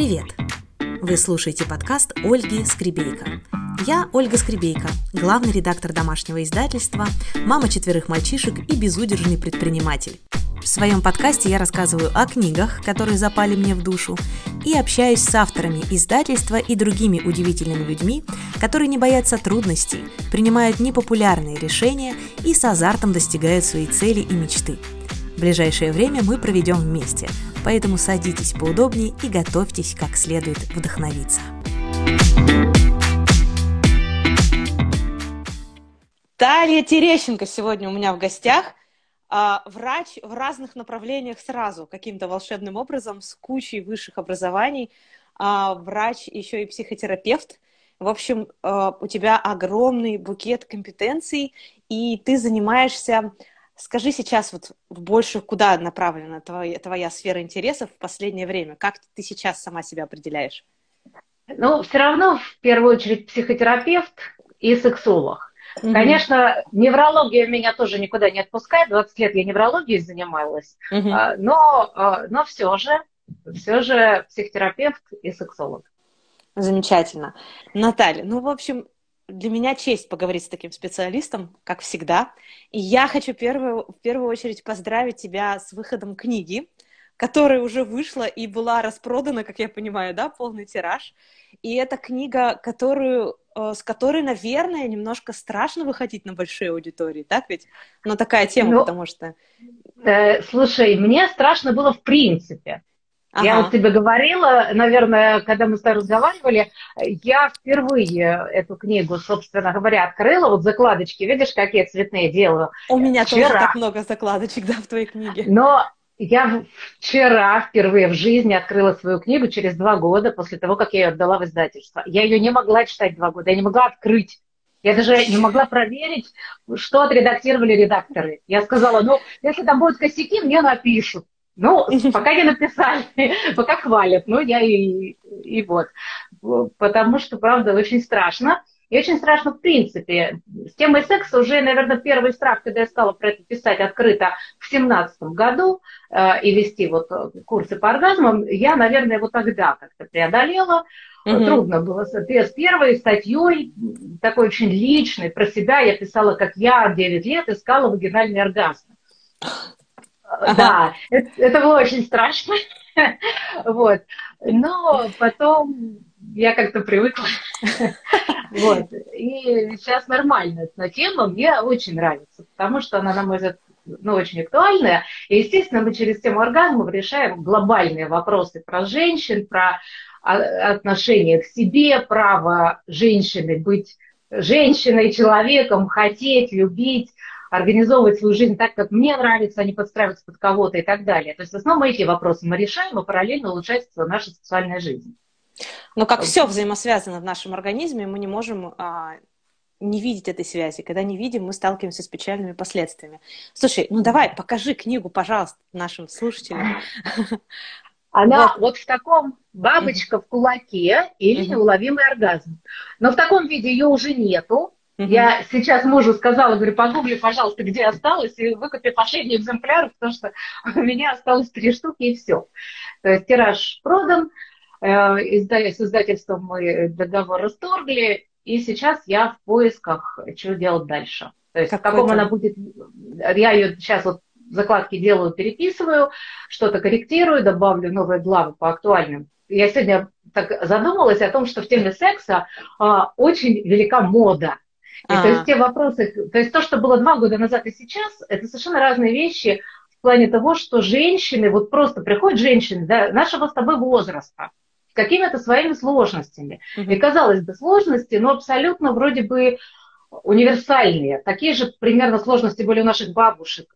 Привет! Вы слушаете подкаст Ольги Скребейко. Я Ольга Скребейко, главный редактор домашнего издательства, мама четверых мальчишек и безудержный предприниматель. В своем подкасте я рассказываю о книгах, которые запали мне в душу, и общаюсь с авторами издательства и другими удивительными людьми, которые не боятся трудностей, принимают непопулярные решения и с азартом достигают своей цели и мечты. В ближайшее время мы проведем вместе, поэтому садитесь поудобнее и готовьтесь как следует вдохновиться. Талия Терещенко сегодня у меня в гостях. А, врач в разных направлениях сразу, каким-то волшебным образом, с кучей высших образований. А, врач еще и психотерапевт. В общем, а, у тебя огромный букет компетенций, и ты занимаешься... Скажи сейчас вот больше, куда направлена твоя, твоя сфера интересов в последнее время? Как ты сейчас сама себя определяешь? Ну, все равно, в первую очередь, психотерапевт и сексолог. Угу. Конечно, неврология меня тоже никуда не отпускает. 20 лет я неврологией занималась. Угу. Но, но все же, все же психотерапевт и сексолог. Замечательно. Наталья, ну, в общем, для меня честь поговорить с таким специалистом, как всегда. И я хочу первую, в первую очередь поздравить тебя с выходом книги, которая уже вышла и была распродана, как я понимаю, да, полный тираж. И это книга, которую Э, с которой, наверное, немножко страшно выходить на большие аудитории, так ведь? Но такая тема, ну, потому что... Э, слушай, мне страшно было в принципе. Ага. Я вот тебе говорила, наверное, когда мы с тобой разговаривали, я впервые эту книгу, собственно говоря, открыла. Вот закладочки, видишь, какие цветные делаю. У меня Вчера. тоже так много закладочек, да, в твоей книге. Но я вчера впервые в жизни открыла свою книгу через два года после того, как я ее отдала в издательство. Я ее не могла читать два года, я не могла открыть. Я даже не могла проверить, что отредактировали редакторы. Я сказала, ну, если там будут косяки, мне напишут. Ну, пока не написали, пока хвалят. Ну, я и, и вот. Потому что, правда, очень страшно. И очень страшно в принципе. С темой секса уже, наверное, первый страх, когда я стала про это писать открыто в семнадцатом году э, и вести вот э, курсы по оргазмам, я, наверное, вот тогда как-то преодолела. Угу. Трудно было. С первой статьей, такой очень личной, про себя я писала, как я в 9 лет искала вагинальный оргазм. Да, это, это было очень страшно. вот. Но потом я как-то привыкла. вот. И сейчас нормально эта тема, мне очень нравится, потому что она, на мой взгляд, ну, очень актуальная. И, естественно, мы через тему оргазмов решаем глобальные вопросы про женщин, про отношение к себе, право женщины быть женщиной, человеком, хотеть, любить, организовывать свою жизнь так, как мне нравится, а не подстраиваться под кого-то и так далее. То есть в основном эти вопросы мы решаем, и параллельно улучшается наша сексуальная жизнь. Но как все взаимосвязано в нашем организме, мы не можем а, не видеть этой связи. Когда не видим, мы сталкиваемся с печальными последствиями. Слушай, ну давай, покажи книгу, пожалуйста, нашим слушателям. Она вот, вот в таком бабочка mm-hmm. в кулаке или mm-hmm. неуловимый оргазм. Но в таком виде ее уже нету. Mm-hmm. Я сейчас мужу сказала, говорю, погугли, пожалуйста, где осталось, и выкупи последний экземпляр, потому что у меня осталось три штуки, и все. То есть тираж продан. Э, с издательством мы договор расторгли, и сейчас я в поисках, что делать дальше. То есть в каком она будет... Я ее сейчас вот закладки делаю, переписываю, что-то корректирую, добавлю новые главы по актуальным. Я сегодня так задумалась о том, что в теме секса а, очень велика мода. И, то есть те вопросы, то есть то, что было два года назад и сейчас, это совершенно разные вещи в плане того, что женщины, вот просто приходят женщины да, нашего с тобой возраста, с какими-то своими сложностями. Mm-hmm. И казалось бы, сложности, но абсолютно вроде бы универсальные. Такие же примерно сложности были у наших бабушек.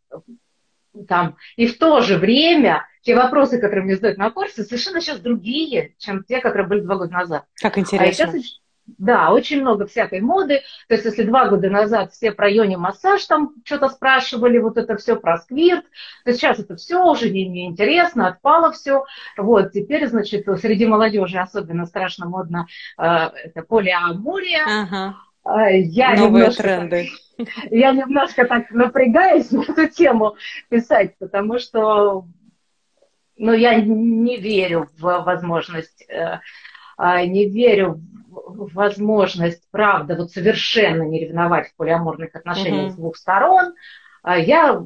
Там. И в то же время те вопросы, которые мне задают на курсе, совершенно сейчас другие, чем те, которые были два года назад. Как интересно. А сейчас да, очень много всякой моды. То есть, если два года назад все про йони массаж там что-то спрашивали, вот это все про сквирт, то сейчас это все уже не, не интересно, отпало все. Вот, теперь, значит, среди молодежи особенно страшно модно э, это полиамория. Ага. Э, я Новые немножко, тренды. Я немножко так напрягаюсь на эту тему писать, потому что но я не верю в возможность, э, не верю в возможность, правда, вот совершенно не ревновать в полиаморных отношениях mm-hmm. с двух сторон. А я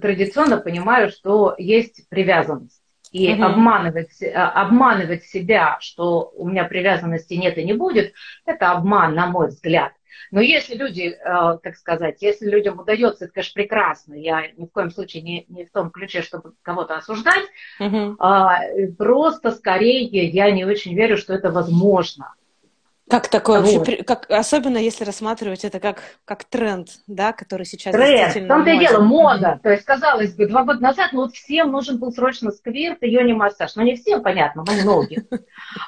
традиционно понимаю, что есть привязанность. И угу. обманывать, э, обманывать себя, что у меня привязанности нет и не будет, это обман, на мой взгляд. Но если люди, э, так сказать, если людям удается, это, конечно, прекрасно. Я ни в коем случае не, не в том ключе, чтобы кого-то осуждать. Угу. Просто скорее я не очень верю, что это возможно. Как такое вот. вообще, как, особенно если рассматривать это как, как тренд, да, который сейчас тренд. В том-то и дело, мода. Mm-hmm. То есть, казалось бы, два года назад, ну вот всем нужен был срочно сквирт и йони массаж. Ну не всем, понятно, но многим.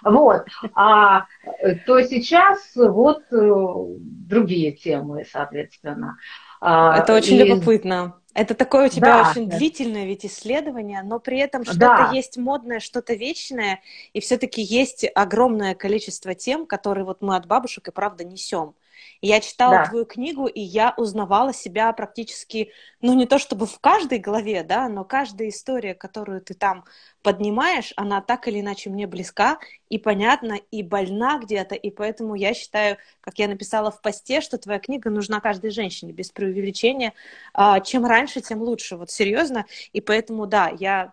Вот. А то сейчас вот э, другие темы, соответственно. А, это очень любопытно. Это такое у тебя да, очень длительное ведь исследование, но при этом что-то да. есть модное, что-то вечное, и все-таки есть огромное количество тем, которые вот мы от бабушек и правда несем. Я читала да. твою книгу, и я узнавала себя практически, ну, не то чтобы в каждой главе, да, но каждая история, которую ты там поднимаешь, она так или иначе мне близка и понятна, и больна где-то, и поэтому я считаю, как я написала в посте, что твоя книга нужна каждой женщине, без преувеличения. А, чем раньше, тем лучше, вот серьезно, и поэтому, да, я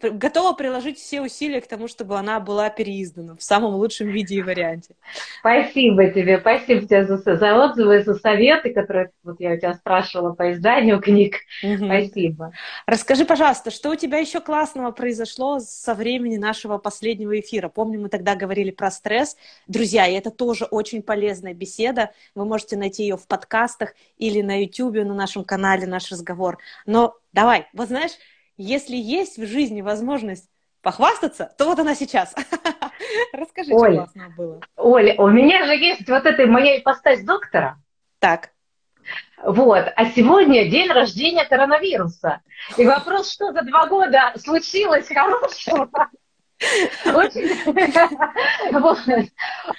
готова приложить все усилия к тому, чтобы она была переиздана в самом лучшем виде и варианте. Спасибо тебе, спасибо тебе за, за отзывы, за советы, которые вот я у тебя спрашивала по изданию книг. Угу. Спасибо. Расскажи, пожалуйста, что у тебя еще классного произошло со времени нашего последнего эфира? Помню, мы тогда говорили про стресс. Друзья, и это тоже очень полезная беседа. Вы можете найти ее в подкастах или на YouTube, на нашем канале наш разговор. Но давай, вот знаешь, если есть в жизни возможность похвастаться, то вот она сейчас. Расскажи, Оль, что классного было. Оля, у меня же есть вот эта моя ипостась доктора. Так. Вот. А сегодня день рождения коронавируса. И вопрос, что за два года случилось хорошего?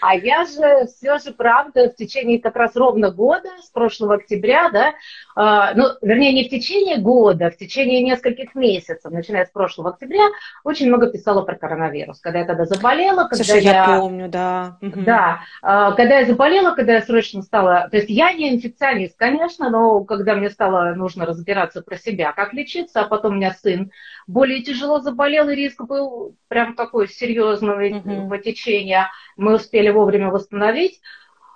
А я же все же, правда, в течение как раз ровно года, с прошлого октября, да, а, ну, вернее, не в течение года, а в течение нескольких месяцев, начиная с прошлого октября, очень много писала про коронавирус. Когда я тогда заболела, когда Слушай, я... я помню, да. Да, а, когда я заболела, когда я срочно стала... То есть я не инфекционист, конечно, но когда мне стало нужно разбираться про себя, как лечиться, а потом у меня сын более тяжело заболел, и риск был прям такой серьезного mm-hmm. течения. Мы успели вовремя восстановить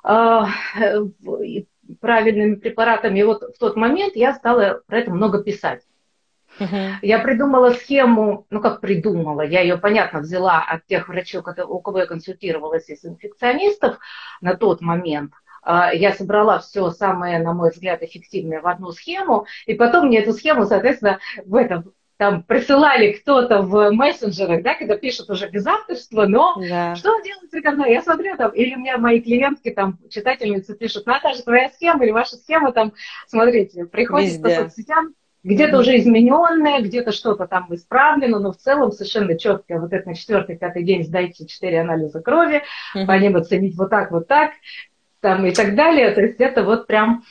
э, правильными препаратами. И вот в тот момент я стала про это много писать. Uh-huh. Я придумала схему, ну как придумала, я ее, понятно, взяла от тех врачей, у кого я консультировалась из инфекционистов на тот момент. А, я собрала все самое, на мой взгляд, эффективное в одну схему, и потом мне эту схему, соответственно, в этом там присылали кто-то в мессенджерах, да, когда пишут уже без авторства, но да. что делать рекомендую? Я смотрю там, или у меня мои клиентки, там, читательницы пишут, Наташа, твоя схема или ваша схема, там, смотрите, приходит Везде. по соцсетям, где-то mm-hmm. уже измененное, где-то что-то там исправлено, но в целом совершенно четко вот это на четвертый, пятый день сдайте четыре анализа крови, mm-hmm. по ним оценить вот так, вот так, там и так далее. То есть это вот прям,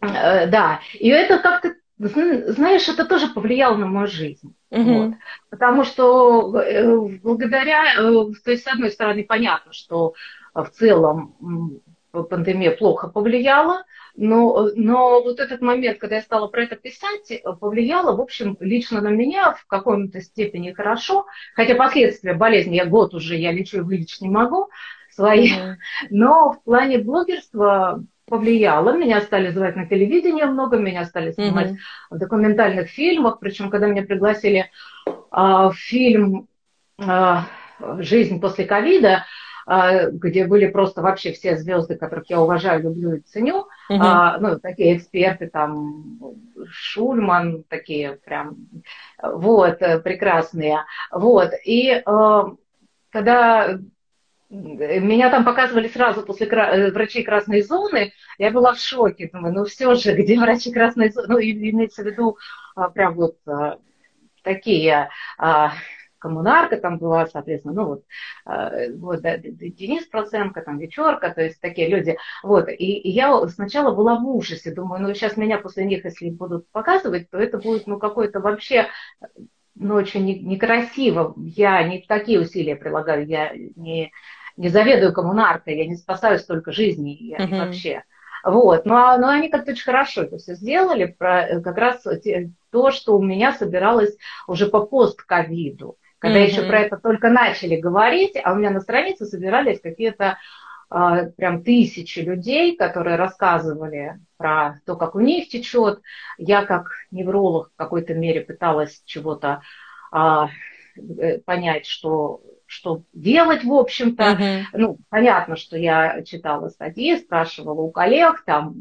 э, да. И это как-то знаешь, это тоже повлияло на мою жизнь. Угу. Вот. Потому что э, благодаря, э, то есть, с одной стороны, понятно, что в целом пандемия плохо повлияла, но, но вот этот момент, когда я стала про это писать, повлияло, в общем, лично на меня в какой-то степени хорошо, хотя последствия болезни я год уже, я лечу и вылечить не могу свои, mm-hmm. но в плане блогерства повлияло. Меня стали звать на телевидение много, меня стали снимать mm-hmm. в документальных фильмах. Причем, когда меня пригласили э, в фильм э, «Жизнь после ковида», э, где были просто вообще все звезды, которых я уважаю, люблю и ценю, mm-hmm. э, ну, такие эксперты, там, Шульман, такие прям, вот, прекрасные. Вот, и э, когда меня там показывали сразу после э, врачей красной зоны. Я была в шоке. Думаю, ну все же, где врачи красной зоны? Ну, имеется в виду а, прям вот а, такие а, коммунарка там была, соответственно, ну вот, вот да, Денис Проценко, там Вечерка, то есть такие люди. Вот, и, и я сначала была в ужасе, думаю, ну сейчас меня после них, если будут показывать, то это будет, ну, какой-то вообще ну, очень некрасиво. Я не такие усилия прилагаю, я не, не заведую коммунаркой, я не спасаю столько жизней я, uh-huh. вообще. Вот, но, ну, а, но они как-то очень хорошо это все сделали, про, как раз то, что у меня собиралось уже по постковиду, когда mm-hmm. еще про это только начали говорить, а у меня на странице собирались какие-то а, прям тысячи людей, которые рассказывали про то, как у них течет. Я как невролог в какой-то мере пыталась чего-то а, э, понять, что что делать, в общем-то. Uh-huh. Ну, понятно, что я читала статьи, спрашивала у коллег, там,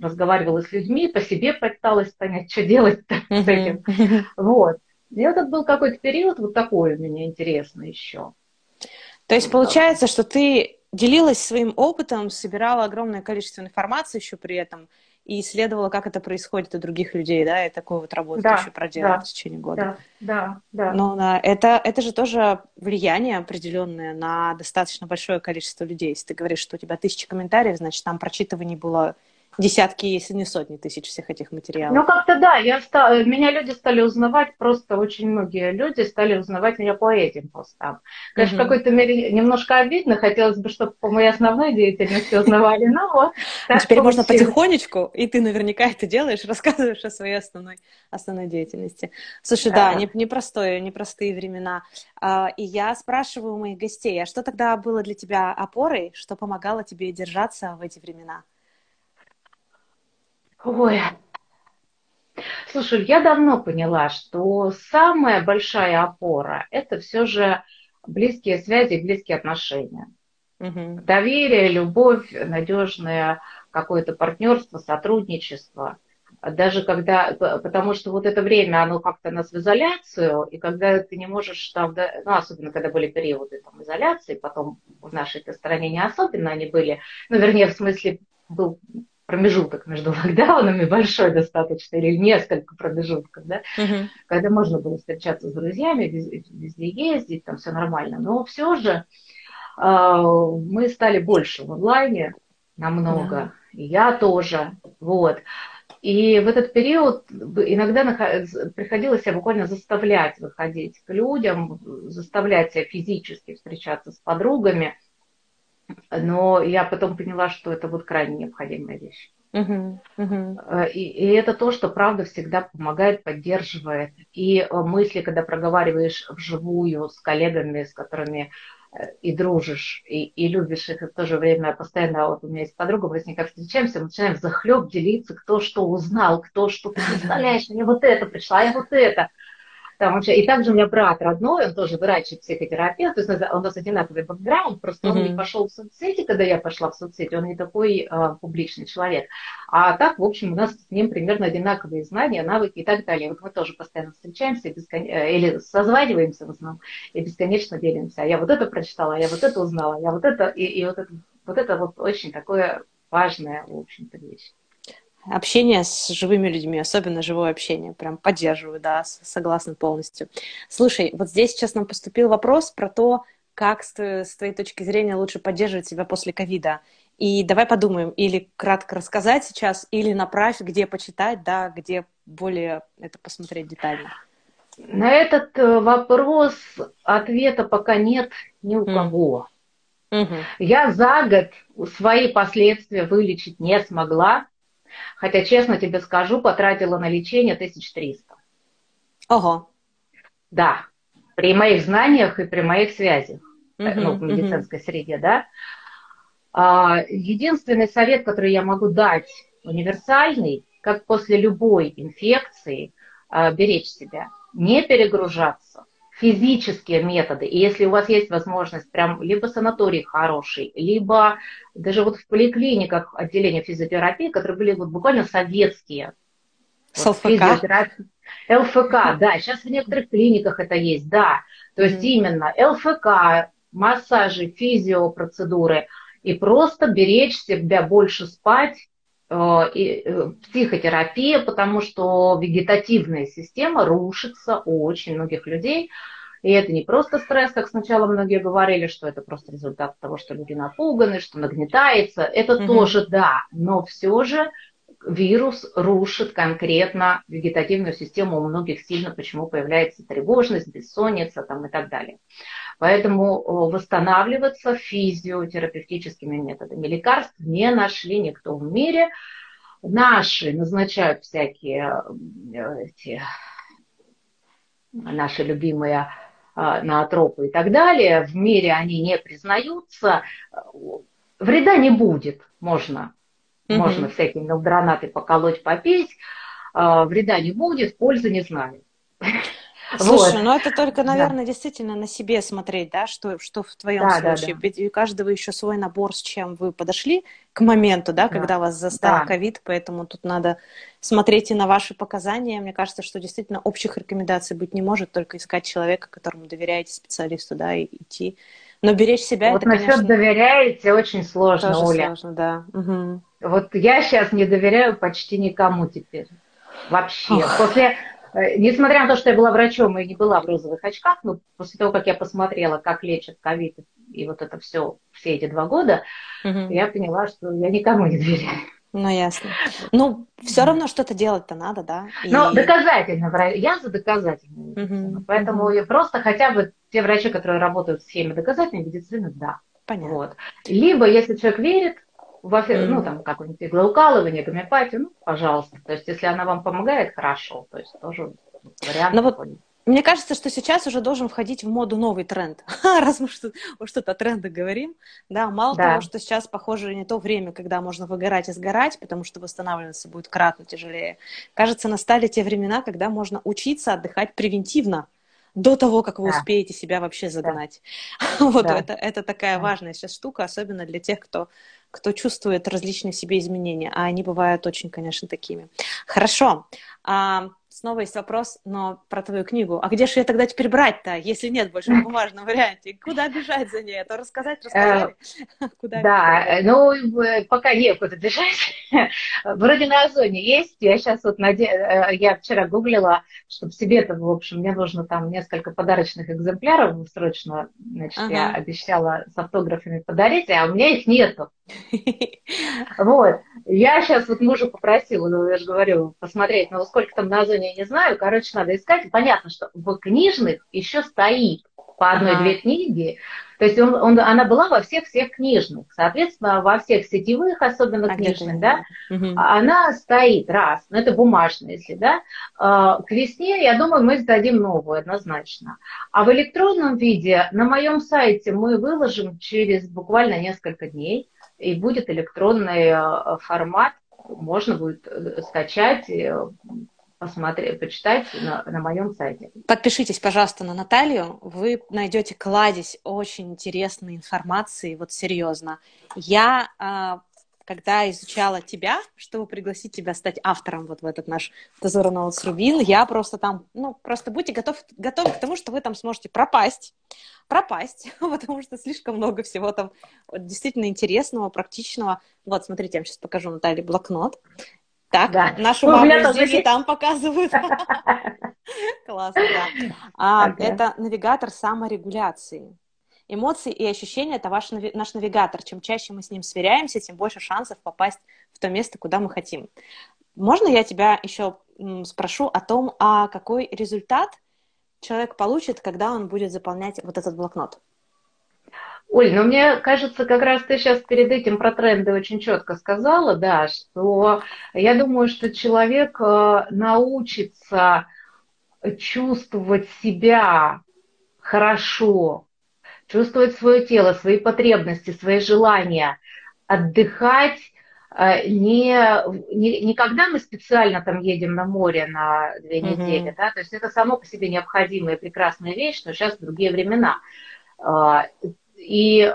разговаривала с людьми, по себе пыталась понять, что делать uh-huh. с этим. Вот. И этот был какой-то период вот такой у меня интересный еще. То есть получается, что ты делилась своим опытом, собирала огромное количество информации еще при этом и исследовала, как это происходит у других людей, да, и такую вот работу да, еще проделала да, в течение года. Да, да, да. Но на это, это же тоже влияние определенное на достаточно большое количество людей. Если ты говоришь, что у тебя тысяча комментариев, значит, там прочитываний было десятки, если не сотни тысяч всех этих материалов. Ну, как-то да, я стал, меня люди стали узнавать, просто очень многие люди стали узнавать меня по этим постам. Конечно, угу. в какой-то мере немножко обидно, хотелось бы, чтобы по моей основной деятельности узнавали, но вот. Ну, теперь можно потихонечку, и ты наверняка это делаешь, рассказываешь о своей основной, основной деятельности. Слушай, да, не, непростое, непростые времена. А, и я спрашиваю у моих гостей, а что тогда было для тебя опорой, что помогало тебе держаться в эти времена? Ой. Слушай, я давно поняла, что самая большая опора – это все же близкие связи, близкие отношения. Угу. Доверие, любовь, надежное какое-то партнерство, сотрудничество. Даже когда, потому что вот это время, оно как-то нас в изоляцию, и когда ты не можешь там, ну, особенно когда были периоды там, изоляции, потом в нашей стране не особенно они были, ну, вернее, в смысле, был промежуток между локдаунами большой достаточно, или несколько промежутков, да, uh-huh. когда можно было встречаться с друзьями, везде ездить, там все нормально. Но все же э, мы стали больше в онлайне намного, uh-huh. и я тоже, вот. И в этот период иногда приходилось себя буквально заставлять выходить к людям, заставлять себя физически встречаться с подругами, но я потом поняла, что это вот крайне необходимая вещь. Uh-huh, uh-huh. И, и это то, что правда всегда помогает, поддерживает. И э, мысли, когда проговариваешь вживую с коллегами, с которыми э, и дружишь, и, и любишь их, и в то же время постоянно, вот у меня есть подруга, мы с ней как встречаемся, мы начинаем захлеб делиться, кто что узнал, кто что, ты представляешь, мне вот это пришло, а я вот это. Там вообще, и также у меня брат родной, он тоже врач и психотерапевт, то есть у нас одинаковый бэкграунд, просто mm-hmm. он не пошел в соцсети, когда я пошла в соцсети, он не такой э, публичный человек. А так, в общем, у нас с ним примерно одинаковые знания, навыки и так далее. Вот мы тоже постоянно встречаемся бескон... Э, или созваниваемся в основном и бесконечно делимся. А я вот это прочитала, а я вот это узнала, а я вот это, и, и вот это, вот это вот очень такое важная, в общем-то, вещь общение с живыми людьми, особенно живое общение. Прям поддерживаю, да, согласна полностью. Слушай, вот здесь сейчас нам поступил вопрос про то, как с, с твоей точки зрения лучше поддерживать себя после ковида. И давай подумаем, или кратко рассказать сейчас, или направь, где почитать, да, где более это посмотреть детально. На этот э, вопрос ответа пока нет ни у кого. Mm. Я за год свои последствия вылечить не смогла, Хотя, честно тебе скажу, потратила на лечение 1300. Ого. Да, при моих знаниях и при моих связях, uh ну, в медицинской uh среде, да. А, единственный совет, который я могу дать, универсальный, как после любой инфекции, а, беречь себя, не перегружаться, физические методы. И если у вас есть возможность, прям либо санаторий хороший, либо даже вот в поликлиниках отделения физиотерапии, которые были вот буквально советские. С вот, ЛФК? ЛФК, да, сейчас в некоторых клиниках это есть, да. То есть mm-hmm. именно ЛФК, массажи, физиопроцедуры, и просто беречь себя, больше спать, психотерапия, потому что вегетативная система рушится у очень многих людей. И это не просто стресс, как сначала многие говорили, что это просто результат того, что люди напуганы, что нагнетается. Это mm тоже да, но все же вирус рушит конкретно вегетативную систему у многих сильно, почему появляется тревожность, бессонница там, и так далее. Поэтому восстанавливаться физиотерапевтическими методами. Лекарств не нашли никто в мире. Наши назначают всякие э, эти, наши любимые э, наотропы и так далее. В мире они не признаются. Вреда не будет, можно Mm-hmm. Можно всякие мелдронаты поколоть, попить. Вреда не будет, пользы не знаю. Слушай, вот. ну это только, наверное, да. действительно на себе смотреть, да, что, что в твоем да, случае. Да, да. Ведь у каждого еще свой набор, с чем вы подошли к моменту, да, да. когда вас застал ковид, да. поэтому тут надо смотреть и на ваши показания. Мне кажется, что действительно общих рекомендаций быть не может, только искать человека, которому доверяете, специалисту, да, и идти. Но беречь себя, вот это, насчет конечно... доверяете очень сложно, Тоже Оля. сложно, да. Угу. Вот я сейчас не доверяю почти никому теперь. Вообще. Ох. После, несмотря на то, что я была врачом и не была в розовых очках, но после того, как я посмотрела, как лечат ковид и вот это все, все эти два года, угу. я поняла, что я никому не доверяю. Ну, ясно. Ну, все равно что-то делать-то надо, да? И... Ну, доказательно. Я за доказательную медицину. Угу. Поэтому угу. просто хотя бы те врачи, которые работают в схеме доказательной медицины, да. Понятно. Вот. Либо, если человек верит, во, mm. ну, там, какое-нибудь иглоукалывание, гомеопатию, ну, пожалуйста. То есть, если она вам помогает, хорошо. То есть, тоже вариант. Но вот мне кажется, что сейчас уже должен входить в моду новый тренд. Раз мы что- что-то о трендах говорим, да, мало да. того, что сейчас, похоже, не то время, когда можно выгорать и сгорать, потому что восстанавливаться будет кратно тяжелее. Кажется, настали те времена, когда можно учиться отдыхать превентивно до того, как вы да. успеете себя вообще загнать. Да. Вот да. Это, это такая да. важная сейчас штука, особенно для тех, кто кто чувствует различные в себе изменения, а они бывают очень, конечно, такими. Хорошо. А, снова есть вопрос, но про твою книгу. А где же ее тогда теперь брать-то, если нет больше в бумажном варианте? Куда бежать за ней? А то рассказать рассказали. Куда да, ну, пока некуда бежать. Вроде на Озоне есть. Я сейчас вот. Э, я вчера гуглила, чтобы себе-то, в общем, мне нужно там несколько подарочных экземпляров срочно, значит, я обещала с автографами подарить, а у меня их нету. Вот. Я сейчас вот мужа попросила, ну, я же говорю, посмотреть, ну, сколько там на Озоне, я не знаю. Короче, надо искать. Понятно, что в книжных еще стоит по одной-две книги. То есть он, он, она была во всех-всех книжных. Соответственно, во всех сетевых, особенно а книжных, да, угу. она стоит, раз. Но это бумажная, если, да. А, к весне, я думаю, мы сдадим новую, однозначно. А в электронном виде на моем сайте мы выложим через буквально несколько дней и будет электронный э, формат, можно будет э, скачать, посмотреть, почитать на, на моем сайте. Подпишитесь, пожалуйста, на Наталью. Вы найдете кладезь очень интересной информации, вот серьезно. Я а, когда изучала тебя, чтобы пригласить тебя стать автором вот в этот наш Дозор Ноутс Рубин, я просто там, ну, просто будьте готовы, готовы к тому, что вы там сможете пропасть, пропасть, потому что слишком много всего там действительно интересного, практичного. Вот, смотрите, я вам сейчас покажу Наталье блокнот. Так, да. нашу маму здесь и там показывают. Классно, да. А, это навигатор саморегуляции. Эмоции и ощущения – это ваш, наш навигатор. Чем чаще мы с ним сверяемся, тем больше шансов попасть в то место, куда мы хотим. Можно я тебя еще спрошу о том, а какой результат человек получит, когда он будет заполнять вот этот блокнот? Оль, ну мне кажется, как раз ты сейчас перед этим про тренды очень четко сказала, да, что я думаю, что человек э, научится чувствовать себя хорошо, чувствовать свое тело, свои потребности, свои желания, отдыхать э, не, не, не когда мы специально там едем на море на две mm-hmm. недели, да, то есть это само по себе необходимая и прекрасная вещь, но сейчас другие времена. И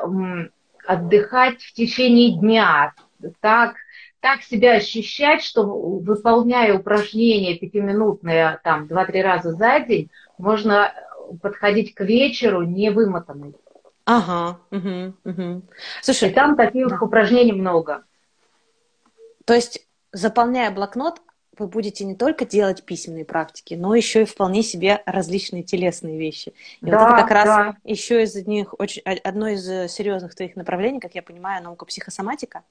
отдыхать в течение дня, так, так себя ощущать, что выполняя упражнения пятиминутные там два-три раза за день, можно подходить к вечеру не вымотанной. Ага, угу, угу. Слушай, и там таких да. упражнений много. То есть, заполняя блокнот, вы будете не только делать письменные практики, но еще и вполне себе различные телесные вещи. И да, вот это как раз да. еще из них очень одно из серьезных твоих направлений, как я понимаю, наука психосоматика.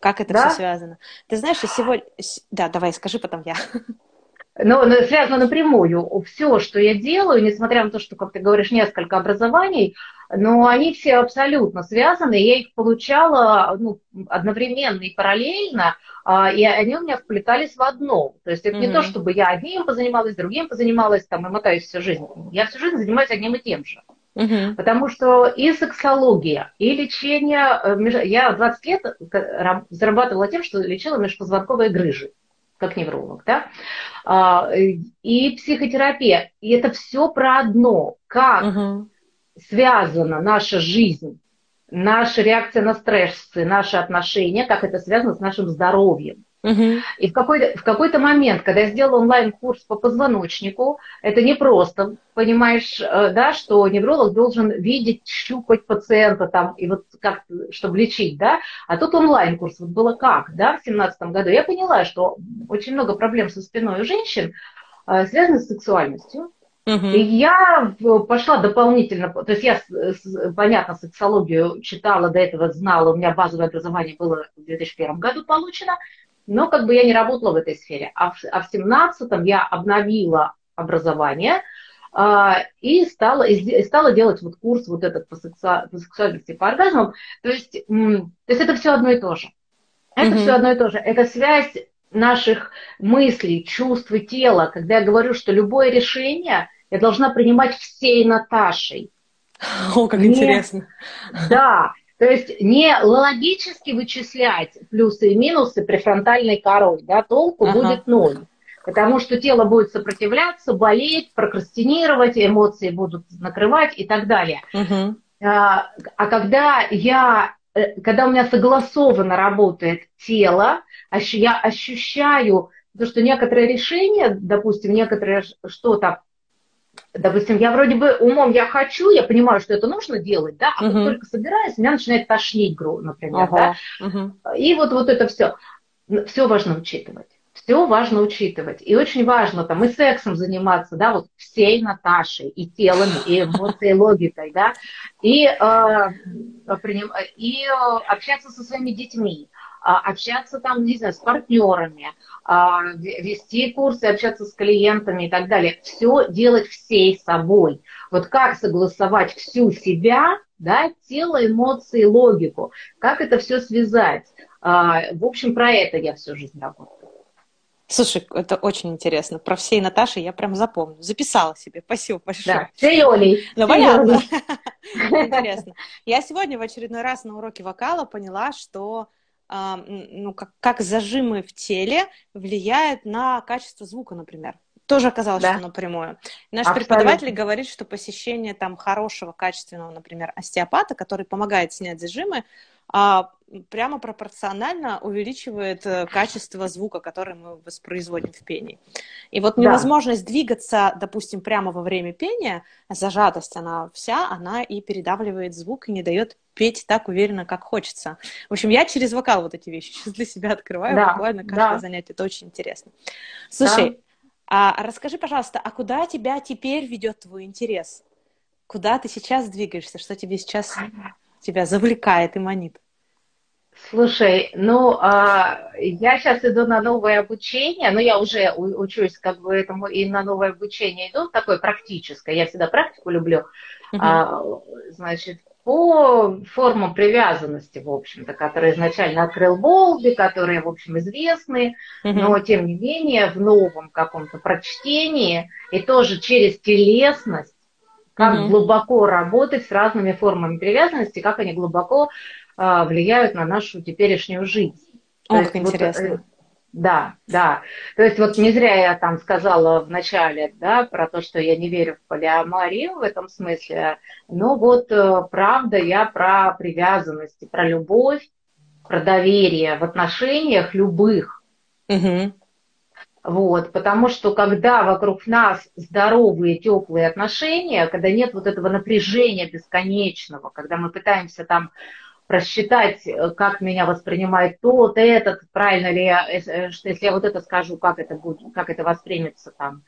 Как это да? все связано? Ты знаешь, сегодня... Да, давай, скажи потом я. Но, но связано напрямую. Все, что я делаю, несмотря на то, что, как ты говоришь, несколько образований, но они все абсолютно связаны. Я их получала ну, одновременно и параллельно, а, и они у меня вплетались в одно. То есть это mm-hmm. не то, чтобы я одним позанималась, другим позанималась, там, и мотаюсь всю жизнь. Я всю жизнь занимаюсь одним и тем же. Угу. Потому что и сексология, и лечение... Э, я 20 лет зарабатывала тем, что лечила межпозвонковые грыжи как невролог, да, а, и психотерапия. И это все про одно, как угу. связана наша жизнь, наша реакция на стрессы, наши отношения, как это связано с нашим здоровьем. Угу. И в какой-то, в какой-то момент, когда я сделала онлайн-курс по позвоночнику, это не просто, понимаешь, э, да, что невролог должен видеть, щупать пациента там, и вот как, чтобы лечить, да, а тут онлайн-курс, вот было как, да, в семнадцатом году, я поняла, что очень много проблем со спиной у женщин э, связаны с сексуальностью, Угу. И я пошла дополнительно, то есть я, понятно, сексологию читала до этого, знала, у меня базовое образование было в 2001 году получено, но как бы я не работала в этой сфере. А в, а в 17-м я обновила образование э, и, стала, и стала делать вот курс вот этот по, сексу, по сексуальности, по оргазмам. То есть, то есть это все одно и то же. Это mm-hmm. все одно и то же. Это связь наших мыслей, чувств и тела. Когда я говорю, что любое решение я должна принимать всей Наташей. О, как не, интересно. Да, то есть не логически вычислять плюсы и минусы префронтальной корой, да, толку ага. будет ноль. Потому что тело будет сопротивляться, болеть, прокрастинировать, эмоции будут накрывать и так далее. Угу. А, а когда я, э, когда у меня согласованно работает тело, я ощущаю то, что некоторые решения, допустим, некоторые что-то допустим, я вроде бы умом я хочу, я понимаю, что это нужно делать, да, а uh-huh. как только собираюсь, меня начинает тошнить, например, uh-huh. да, uh-huh. и вот, вот это все, все важно учитывать. Все важно учитывать. И очень важно там и сексом заниматься, да, вот всей Наташей, и телом, и эмоцией, логикой, да, и, э, приним, и общаться со своими детьми, а, общаться там, не знаю, с партнерами, а, вести курсы, общаться с клиентами и так далее. Все делать всей собой. Вот как согласовать всю себя, да, тело, эмоции, логику, как это все связать. А, в общем, про это я всю жизнь работаю. Слушай, это очень интересно. Про всей Наташи я прям запомню. Записала себе. Спасибо большое. Да, всей Олей. Ну, понятно. Интересно. Я сегодня в очередной раз на уроке вокала поняла, что ну, как, как зажимы в теле влияют на качество звука, например. Тоже оказалось, да. что напрямую. Наш Абсолютно. преподаватель говорит, что посещение там хорошего, качественного, например, остеопата, который помогает снять зажимы, а, прямо пропорционально увеличивает э, качество звука, который мы воспроизводим в пении. И вот невозможность да. двигаться, допустим, прямо во время пения, зажатость она вся, она и передавливает звук и не дает петь так уверенно, как хочется. В общем, я через вокал вот эти вещи сейчас для себя открываю, да. буквально каждое да. занятие. Это очень интересно. Слушай, да. а расскажи, пожалуйста, а куда тебя теперь ведет твой интерес? Куда ты сейчас двигаешься? Что тебе сейчас тебя завлекает и манит? Слушай, ну, а, я сейчас иду на новое обучение, но я уже учусь как бы этому и на новое обучение иду, такое практическое, я всегда практику люблю, uh-huh. а, значит, по формам привязанности, в общем-то, которые изначально открыл Болби, которые, в общем, известны, uh-huh. но, тем не менее, в новом каком-то прочтении и тоже через телесность, как uh-huh. глубоко работать с разными формами привязанности, как они глубоко а, влияют на нашу теперешнюю жизнь. Ох, интересно. Вот, э, да, да. То есть вот не зря я там сказала в начале, да, про то, что я не верю в полиаморию в этом смысле, но вот э, правда я про привязанности, про любовь, про доверие в отношениях любых. Угу. Вот, потому что когда вокруг нас здоровые, теплые отношения, когда нет вот этого напряжения бесконечного, когда мы пытаемся там просчитать, э, как меня воспринимает тот, этот, правильно ли я, что если я вот это скажу, как это будет, как это воспримется там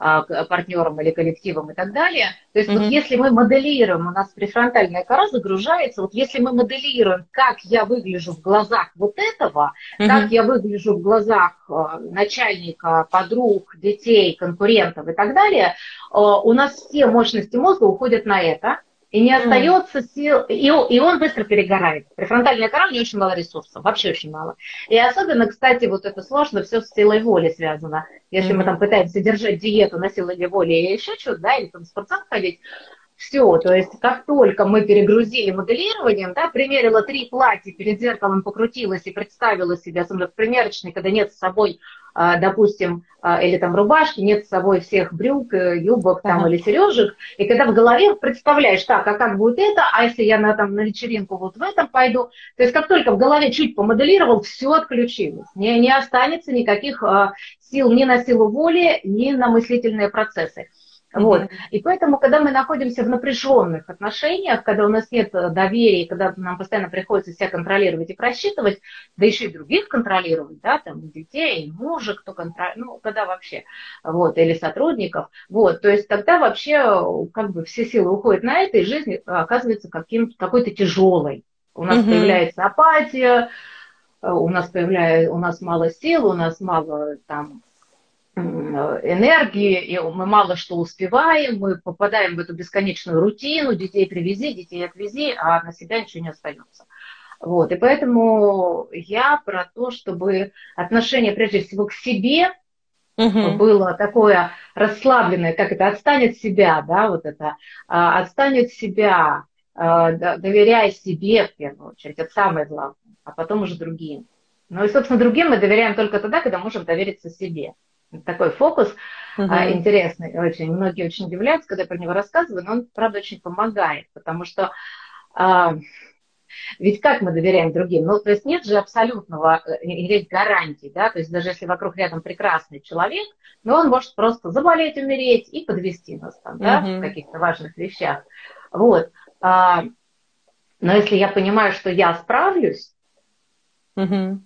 а, партнером или коллективом и так далее. То есть mm-hmm. вот если мы моделируем, у нас префронтальная кора загружается, вот если мы моделируем, как я выгляжу в глазах вот этого, mm-hmm. как я выгляжу в глазах а, начальника, подруг, детей, конкурентов и так далее, а, у нас все мощности мозга уходят на это, и не остается сил, и, и он быстро перегорает. Префронтальная кора, у нее очень мало ресурсов, вообще очень мало. И особенно, кстати, вот это сложно, все с силой воли связано. Если mm-hmm. мы там пытаемся держать диету на силой воли или еще что-то, да, или там в спортзал ходить, все, то есть как только мы перегрузили моделированием, да, примерила три платья, перед зеркалом покрутилась и представила себя, особенно в примерочной, когда нет с собой допустим, а, или там рубашки, нет с собой всех брюк, э, юбок там или сережек, и когда в голове представляешь, так, а как будет это, а если я на, там, на вечеринку вот в этом пойду, то есть как только в голове чуть помоделировал, все отключилось, не, не останется никаких а, сил ни на силу воли, ни на мыслительные процессы. Вот. И поэтому, когда мы находимся в напряженных отношениях, когда у нас нет э, доверия, когда нам постоянно приходится себя контролировать и просчитывать, да еще и других контролировать, да, там детей, мужа, кто контролирует, ну, когда вообще, вот, или сотрудников, вот, то есть тогда вообще э, как бы все силы уходят на это, и жизнь оказывается каким, какой-то тяжелой. У нас угу. появляется апатия, э, у нас появляется, у нас мало сил, у нас мало там энергии, и мы мало что успеваем, мы попадаем в эту бесконечную рутину, детей привези, детей отвези, а на себя ничего не остается. Вот, и поэтому я про то, чтобы отношение прежде всего к себе угу. было такое расслабленное, как это, отстань от себя, да, вот это, а, отстань от себя, а, доверяй себе в первую очередь, это самое главное, а потом уже другим. Ну и, собственно, другим мы доверяем только тогда, когда можем довериться себе такой фокус uh-huh. а, интересный очень. Многие очень удивляются, когда я про него рассказываю, но он, правда, очень помогает, потому что а, ведь как мы доверяем другим? Ну, то есть нет же абсолютного, э, нет гарантий, да, то есть даже если вокруг рядом прекрасный человек, но он может просто заболеть, умереть и подвести нас там, да, uh-huh. в каких-то важных вещах. Вот. А, но если я понимаю, что я справлюсь, uh-huh.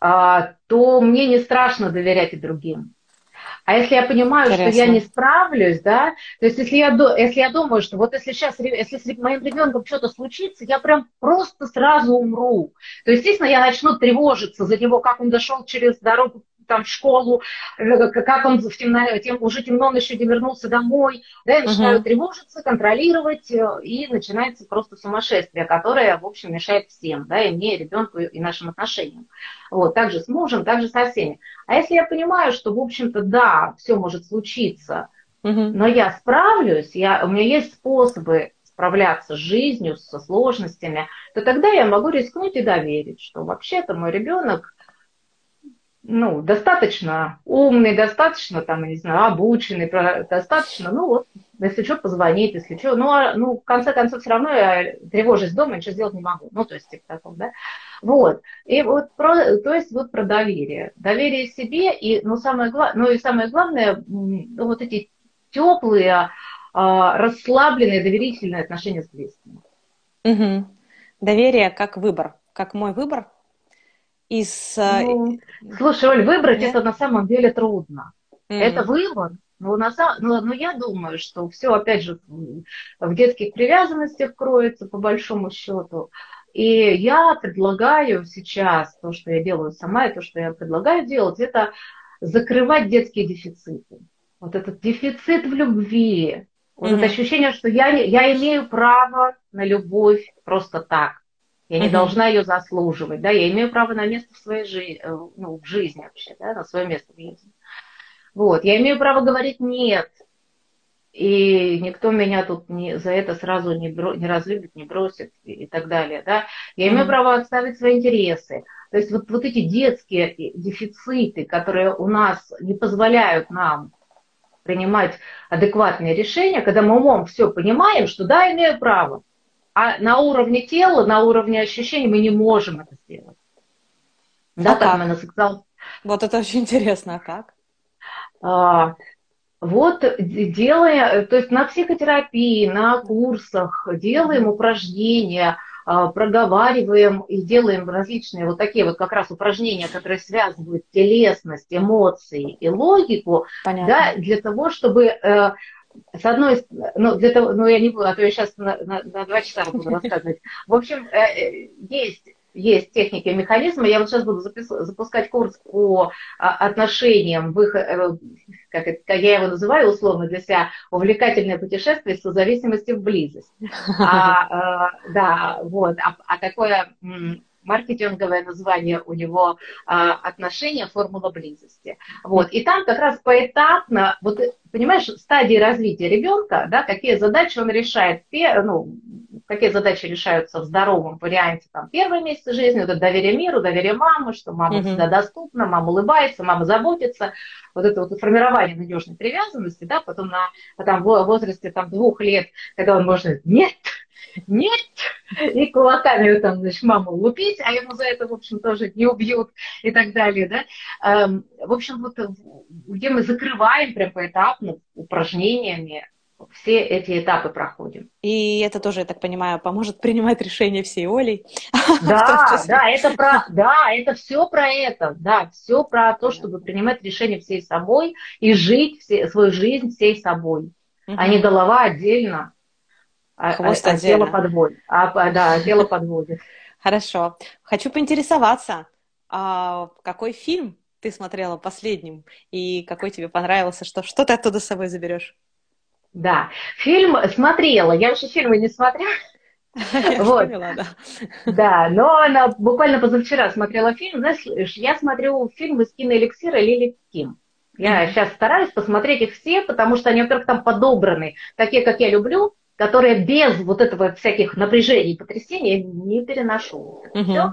а, то мне не страшно доверять и другим. А если я понимаю, Интересно. что я не справлюсь, да, то есть если я, если я думаю, что вот если сейчас, если с моим ребенком что-то случится, я прям просто сразу умру, то, естественно, я начну тревожиться за него, как он дошел через дорогу там в школу, э, как он в темно, тем, уже темно, он еще не вернулся домой, да, я начинаю uh-huh. тревожиться, контролировать, э, и начинается просто сумасшествие, которое, в общем, мешает всем, да, и мне, и ребенку, и нашим отношениям. Вот, также с мужем, также со всеми. А если я понимаю, что, в общем-то, да, все может случиться, uh-huh. но я справлюсь, я, у меня есть способы справляться с жизнью, со сложностями, то тогда я могу рискнуть и доверить, что вообще-то мой ребенок ну, достаточно умный, достаточно, там, не знаю, обученный, достаточно, ну, вот, если что, позвонит, если что, ну, а, ну, в конце концов, все равно я тревожусь дома, ничего сделать не могу, ну, то есть, типа такого, да, вот, и вот, про, то есть, вот про доверие, доверие себе, и, ну, самое, ну, и самое главное, ну, вот эти теплые, а, расслабленные, доверительные отношения с близкими. Угу. Доверие как выбор, как мой выбор, из... А, ну, слушай, Оль, выбрать Нет? это на самом деле трудно. Mm. Это выбор. Но, на, но, но я думаю, что все, опять же, в детских привязанностях кроется, по большому счету. И я предлагаю сейчас, то, что я делаю сама, и то, что я предлагаю делать, это закрывать детские дефициты. Вот этот дефицит в любви, вот mm-hmm. это ощущение, что я, я имею право на любовь просто так. Я не должна ее заслуживать, да, я имею право на место в своей жизни, э, ну, в жизни вообще, да, на свое место в жизни. Вот, я имею право говорить нет, и никто меня тут не, за это сразу не, бро, не разлюбит, не бросит и, и так далее, да. Я имею mm-hmm. право отставить свои интересы. То есть вот, вот эти детские дефициты, которые у нас не позволяют нам принимать адекватные решения, когда мы умом все понимаем, что да, имею право, а на уровне тела, на уровне ощущений мы не можем это сделать. Да, а как? Мы на сексуал... Вот это очень интересно, а как? А, вот делая, то есть на психотерапии, на курсах делаем упражнения, а, проговариваем и делаем различные вот такие вот как раз упражнения, которые связывают телесность, эмоции и логику, да, для того, чтобы э, с одной ну, для того, ну, я не буду, а то я сейчас на, на, на два часа буду рассказывать. В общем, э, есть есть техники и механизмы. Я вот сейчас буду запускать курс по а, отношениям в их, э, как, это, как я его называю условно для себя, увлекательное путешествие с зависимости в близость. А, э, да, вот. А, а такое маркетинговое название у него а, отношения формула близости. Вот. И там как раз поэтапно, вот понимаешь, стадии развития ребенка, да, какие задачи он решает, ну, какие задачи решаются в здоровом варианте, там, первые месяцы жизни, это доверие миру, доверие мамы, что мама mm-hmm. всегда доступна, мама улыбается, мама заботится, вот это вот формирование надежной привязанности, да, потом на там, в возрасте там, двух лет, когда он может, нет, нет, и кулаками там, значит, маму лупить, а ему за это, в общем, тоже не убьют и так далее, да. Эм, в общем, вот где мы закрываем прям поэтапно упражнениями все эти этапы проходим. И это тоже, я так понимаю, поможет принимать решения всей Олей. Да, да, это про, да, это все про это, да, все про то, чтобы принимать решения всей собой и жить все, свою жизнь всей собой, угу. а не голова отдельно, Хвост а, а тело подводит. А, да, тело подводит. Хорошо. Хочу поинтересоваться, а какой фильм ты смотрела последним и какой тебе понравился, что, что ты оттуда с собой заберешь? Да, фильм смотрела, я вообще фильмы не смотрела. вот. поняла, да. Да, но она буквально позавчера смотрела фильм. Знаешь, я смотрю фильм из киноэликсира Лили Ким. Я mm-hmm. сейчас стараюсь посмотреть их все, потому что они, во-первых, там подобраны, такие, как я люблю, которые без вот этого всяких напряжений и потрясений не переношу. Mm-hmm. Все.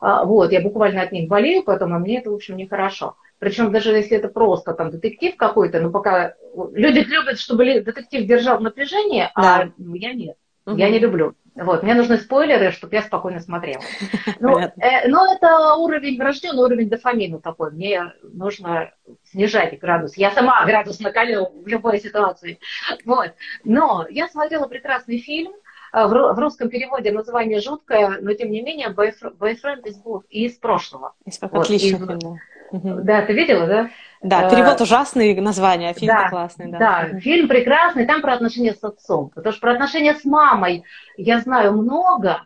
А, вот, я буквально от них болею, поэтому мне это, в общем, нехорошо. Причем даже если это просто там детектив какой-то, ну пока люди любят, чтобы детектив держал напряжение, а да. а я нет. Угу. Я не люблю. Вот, мне нужны спойлеры, чтобы я спокойно смотрела. Ну, э, но это уровень, врожденный уровень дофамина такой. Мне нужно снижать градус. Я сама градус накалю в любой ситуации. Вот. Но я смотрела прекрасный фильм. Э, в русском переводе название жуткое, но тем не менее «Boyfriend из, из прошлого». Из, вот, отличный из. Да, ты видела, да? Да, перевод ужасный, название, а фильм да, классный. Да. да, фильм прекрасный, там про отношения с отцом. Потому что про отношения с мамой я знаю много,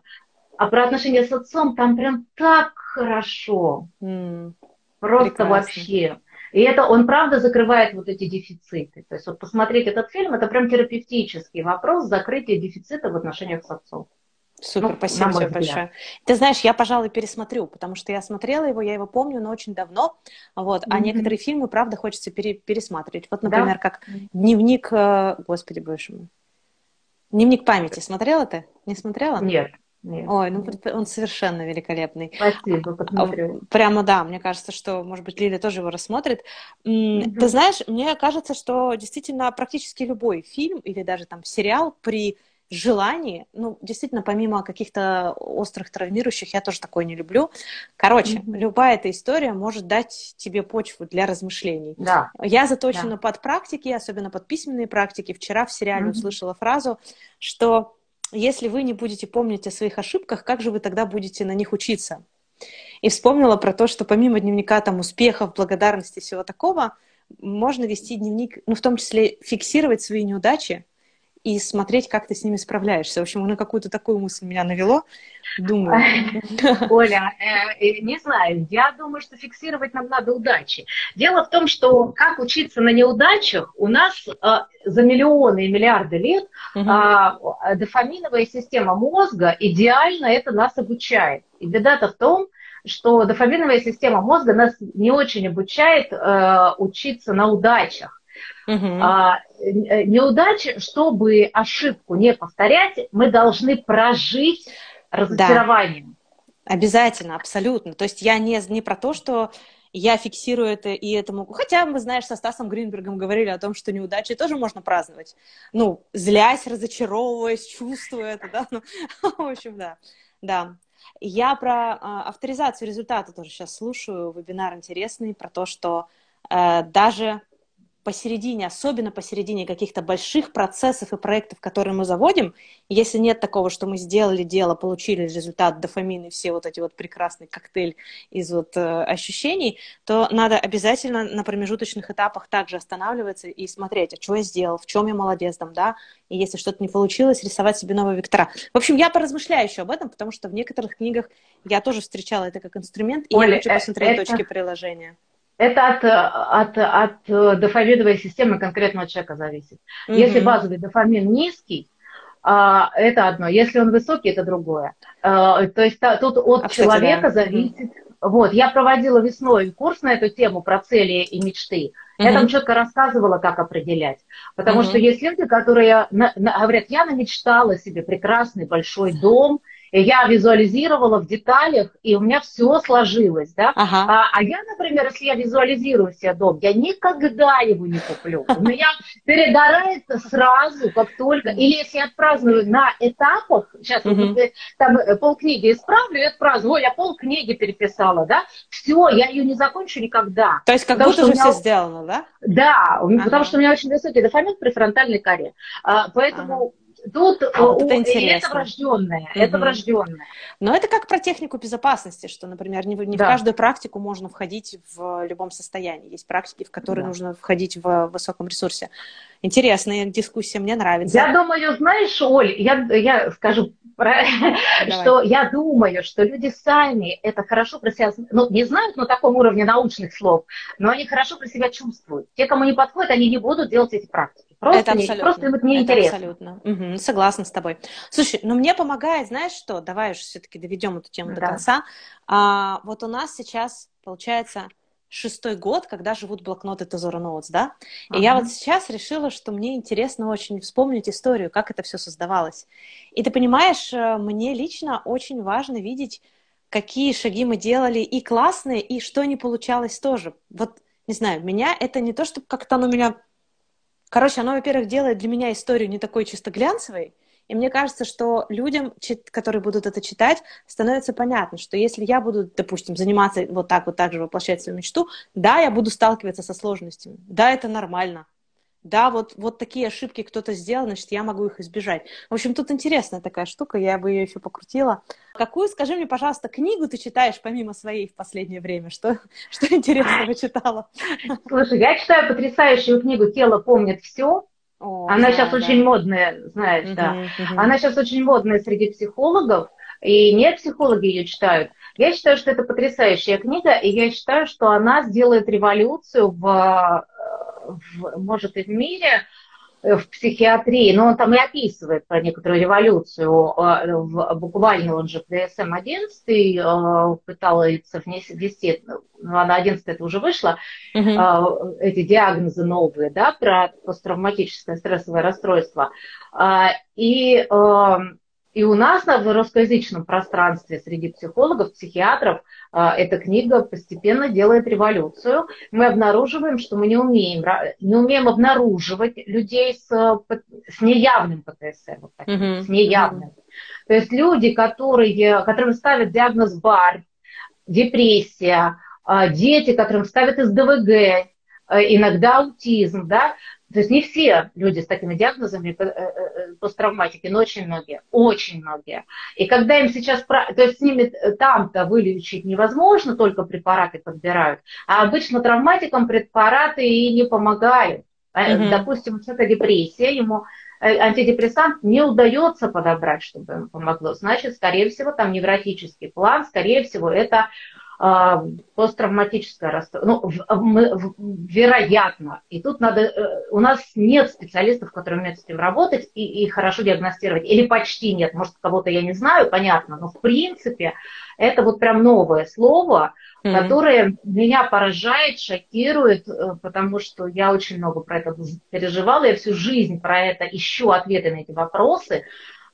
а про отношения с отцом там прям так хорошо. Mm, Просто прекрасно. вообще. И это он правда закрывает вот эти дефициты. То есть вот посмотреть этот фильм, это прям терапевтический вопрос закрытия дефицита в отношениях с отцом. Супер, ну, спасибо тебе большое. Ты знаешь, я, пожалуй, пересмотрю, потому что я смотрела его, я его помню, но очень давно. Вот, mm-hmm. а некоторые фильмы, правда, хочется пере- пересматривать. Вот, например, да? как дневник, э, господи боже мой, дневник памяти. Смотрела ты? Не смотрела? Нет. Нет. Ой, ну он совершенно великолепный. Спасибо, посмотрю. Прямо да, мне кажется, что, может быть, Лиля тоже его рассмотрит. Mm-hmm. Ты знаешь, мне кажется, что действительно практически любой фильм или даже там сериал при желании, ну, действительно, помимо каких-то острых травмирующих, я тоже такое не люблю. Короче, mm-hmm. любая эта история может дать тебе почву для размышлений. Да. Я заточена да. под практики, особенно под письменные практики. Вчера в сериале mm-hmm. услышала фразу, что если вы не будете помнить о своих ошибках, как же вы тогда будете на них учиться? И вспомнила про то, что помимо дневника там успехов, благодарности, всего такого, можно вести дневник, ну, в том числе фиксировать свои неудачи, и смотреть, как ты с ними справляешься. В общем, на какую-то такую мысль меня навело. Думаю. Оля, э, э, не знаю, я думаю, что фиксировать нам надо удачи. Дело в том, что как учиться на неудачах, у нас э, за миллионы и миллиарды лет э, дофаминовая система мозга идеально это нас обучает. И беда-то в том, что дофаминовая система мозга нас не очень обучает э, учиться на удачах. Угу. А, э, неудачи, чтобы ошибку не повторять, мы должны прожить разочарование. Да. Обязательно, абсолютно. То есть я не, не про то, что я фиксирую это и этому. Хотя мы, знаешь, со Стасом Гринбергом говорили о том, что неудачи тоже можно праздновать. Ну, злясь, разочаровываясь, чувствуя это, да. Ну, в общем, да. Да. Я про а, авторизацию результата тоже сейчас слушаю. Вебинар интересный про то, что э, даже посередине, особенно посередине каких-то больших процессов и проектов, которые мы заводим, если нет такого, что мы сделали дело, получили результат дофамин и все вот эти вот прекрасный коктейль из вот э, ощущений, то надо обязательно на промежуточных этапах также останавливаться и смотреть, а что я сделал, в чем я молодец там, да, и если что-то не получилось, рисовать себе новые вектора. В общем, я поразмышляю еще об этом, потому что в некоторых книгах я тоже встречала это как инструмент, и Оля, я хочу посмотреть это... точки приложения. Это от, от, от дофаминовой системы конкретного человека зависит. Mm-hmm. Если базовый дофамин низкий, а, это одно. Если он высокий, это другое. А, то есть тут от а, человека кстати, да. зависит. Вот, я проводила весной курс на эту тему про цели и мечты. Mm-hmm. Я там четко рассказывала, как определять. Потому mm-hmm. что есть люди, которые на, на, говорят, я намечтала себе прекрасный большой дом, я визуализировала в деталях, и у меня все сложилось, да. Ага. А, а я, например, если я визуализирую себе дом, я никогда его не куплю. У меня перегорает сразу, как только. Или если я отпраздную на этапах, сейчас угу. там э, полкниги исправлю, я отпраздную, ой, я полкниги переписала, да, все, я ее не закончу никогда. То есть как будто уже меня... все сделано, да? Да, ага. потому что у меня очень высокий дофамин при фронтальной коре. А, поэтому ага Тут а, вот это, интересно. это врожденное, угу. это врожденное. Но это как про технику безопасности, что, например, не, не да. в каждую практику можно входить в любом состоянии. Есть практики, в которые да. нужно входить в высоком ресурсе. Интересная дискуссия, мне нравится. Я думаю, знаешь, Оль, я, я скажу, что я думаю, что люди сами это хорошо про себя, ну, не знают на таком уровне научных слов, но они хорошо про себя чувствуют. Те, кому не подходит, они не будут делать эти практики. Просто, это абсолютно. просто это неинтересно. абсолютно. Угу, согласна с тобой. Слушай, ну мне помогает, знаешь что? Давай уж все-таки доведем эту тему да. до конца. А, вот у нас сейчас, получается, шестой год, когда живут блокноты Тезора Ноутс, да? И uh-huh. я вот сейчас решила, что мне интересно очень вспомнить историю, как это все создавалось. И ты понимаешь, э, мне лично очень важно видеть, какие шаги мы делали и классные, и что не получалось тоже. Вот, не знаю, меня это не то, чтобы как-то оно меня Короче, оно, во-первых, делает для меня историю не такой чисто глянцевой, и мне кажется, что людям, которые будут это читать, становится понятно, что если я буду, допустим, заниматься вот так вот так же воплощать свою мечту, да, я буду сталкиваться со сложностями, да, это нормально, да, вот, вот такие ошибки кто-то сделал, значит, я могу их избежать. В общем, тут интересная такая штука, я бы ее еще покрутила. Какую, скажи мне, пожалуйста, книгу ты читаешь помимо своей в последнее время? Что, что интересного читала? Слушай, я читаю потрясающую книгу «Тело помнит все». О, Она да, сейчас да. очень модная, знаешь, угу, да. Угу. Она сейчас очень модная среди психологов, и не психологи ее читают. Я считаю, что это потрясающая книга, и я считаю, что она сделает революцию в в, может, и в мире, э, в психиатрии, но он там и описывает про некоторую революцию. Э, буквально он же в DSM-11 э, пытался внести, ну, она 11 это уже вышло, угу. эти диагнозы новые, да, про посттравматическое стрессовое расстройство. И и у нас в русскоязычном пространстве среди психологов, психиатров а, эта книга постепенно делает революцию. Мы обнаруживаем, что мы не умеем, не умеем обнаруживать людей с, с неявным ПТСР, вот так, mm-hmm. с неявным. Mm-hmm. То есть люди, которые, которым ставят диагноз БАР, депрессия, а, дети, которым ставят СДВГ, а, иногда аутизм, да, то есть не все люди с такими диагнозами э, э, э, посттравматики, но очень многие, очень многие. И когда им сейчас, то есть с ними там-то вылечить невозможно, только препараты подбирают, а обычно травматикам препараты и не помогают. Mm-hmm. Допустим, у человека депрессия, ему антидепрессант не удается подобрать, чтобы ему помогло. Значит, скорее всего, там невротический план, скорее всего, это посттравматическое расстройство. Ну, мы, вероятно. И тут надо... Э, у нас нет специалистов, которые умеют с этим работать и, и хорошо диагностировать. Или почти нет. Может, кого-то я не знаю, понятно. Но в принципе это вот прям новое слово, mm-hmm. которое меня поражает, шокирует, э, потому что я очень много про это переживала. Я всю жизнь про это ищу ответы на эти вопросы.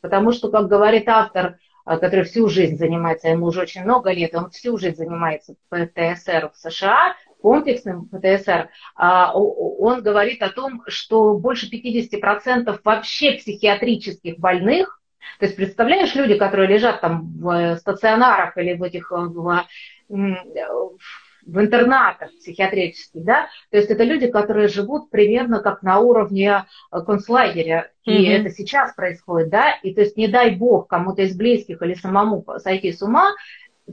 Потому что, как говорит автор, а, который всю жизнь занимается, ему уже очень много лет, он всю жизнь занимается ПТСР в США, комплексным ПТСР, а, он говорит о том, что больше 50% вообще психиатрических больных, то есть представляешь, люди, которые лежат там в стационарах или в этих в, в интернатах психиатрических, да, то есть это люди, которые живут примерно как на уровне э, концлагеря, и mm-hmm. это сейчас происходит, да, и то есть не дай бог кому-то из близких или самому сойти с ума,